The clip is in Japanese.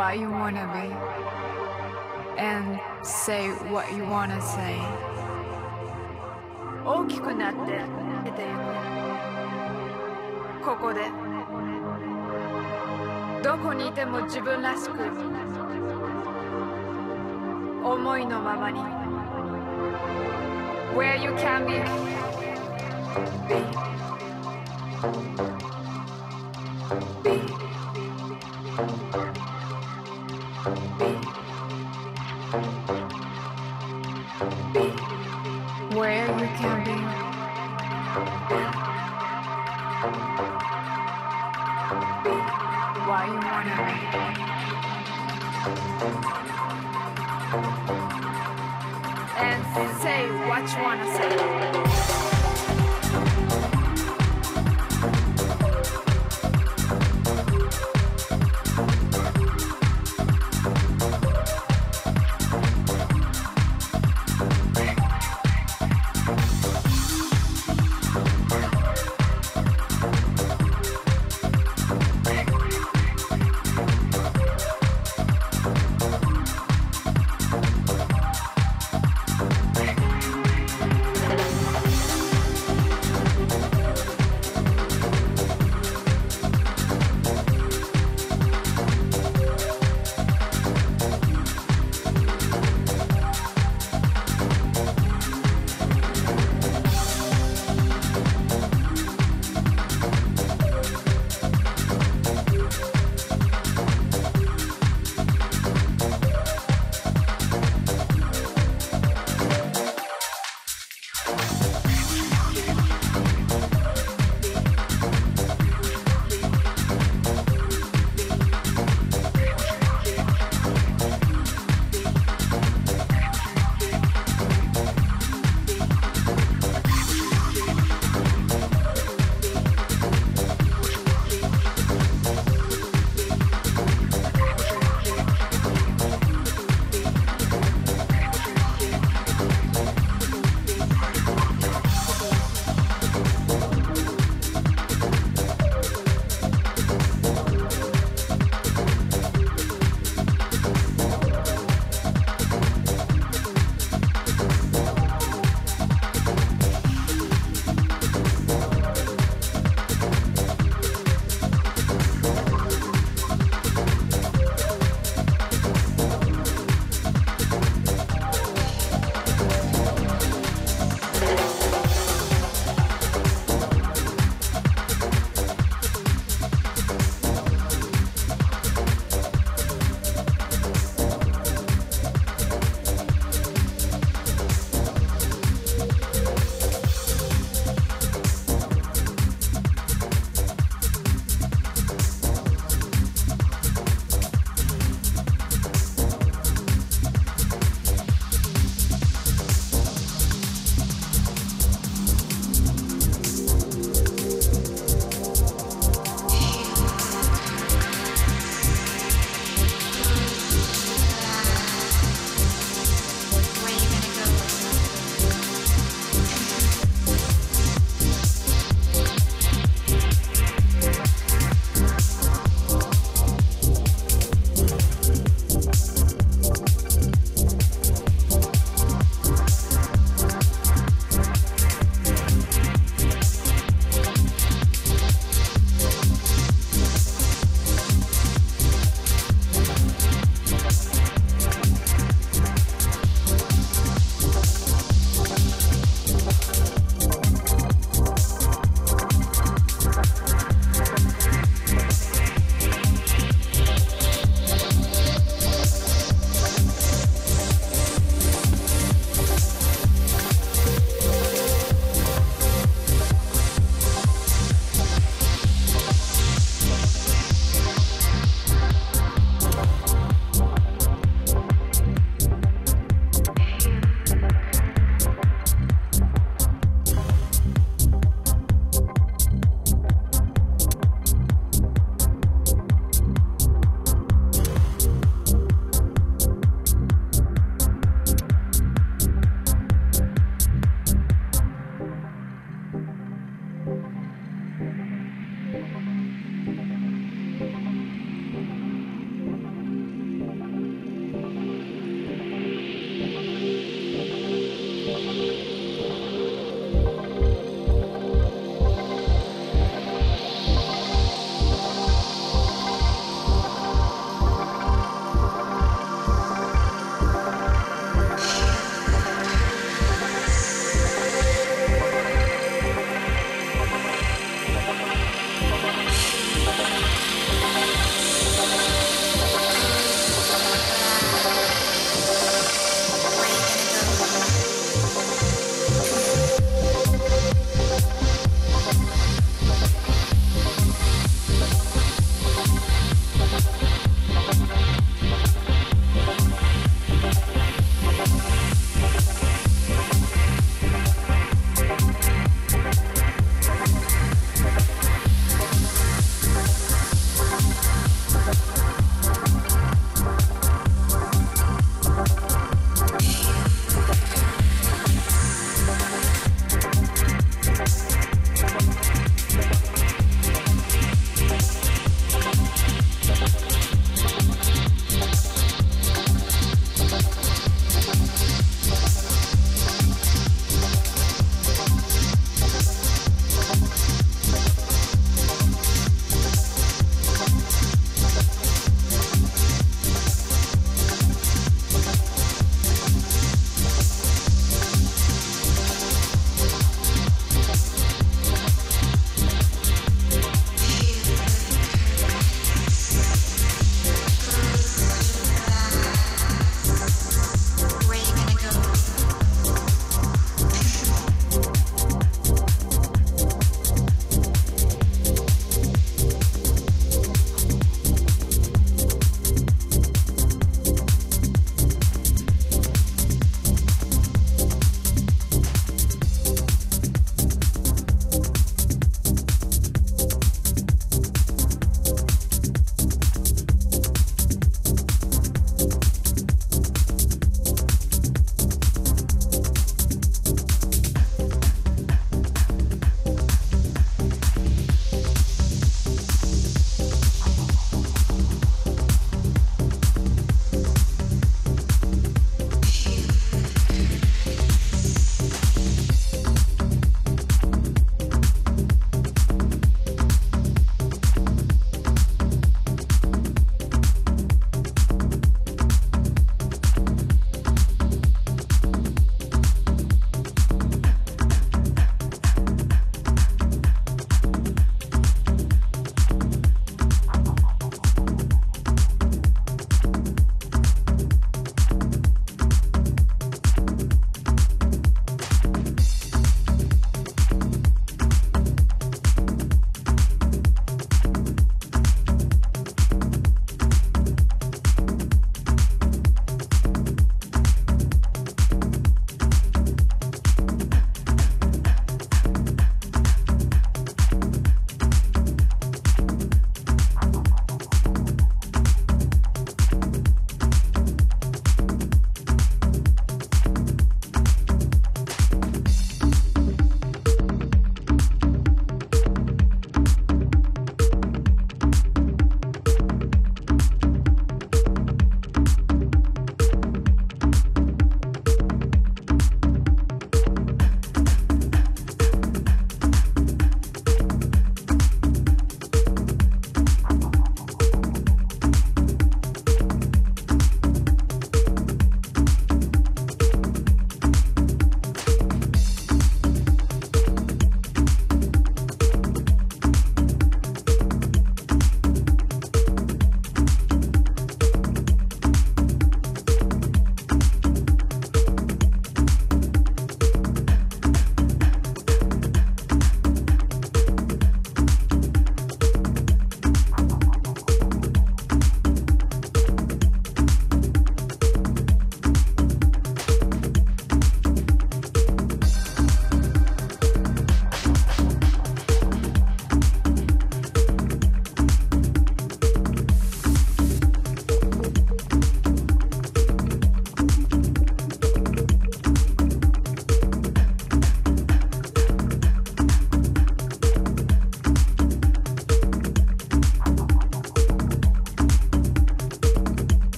what you wanna be and say what you wanna say 大きくなって出ていくここでどこにいても自分らしく思いのままに Where you can be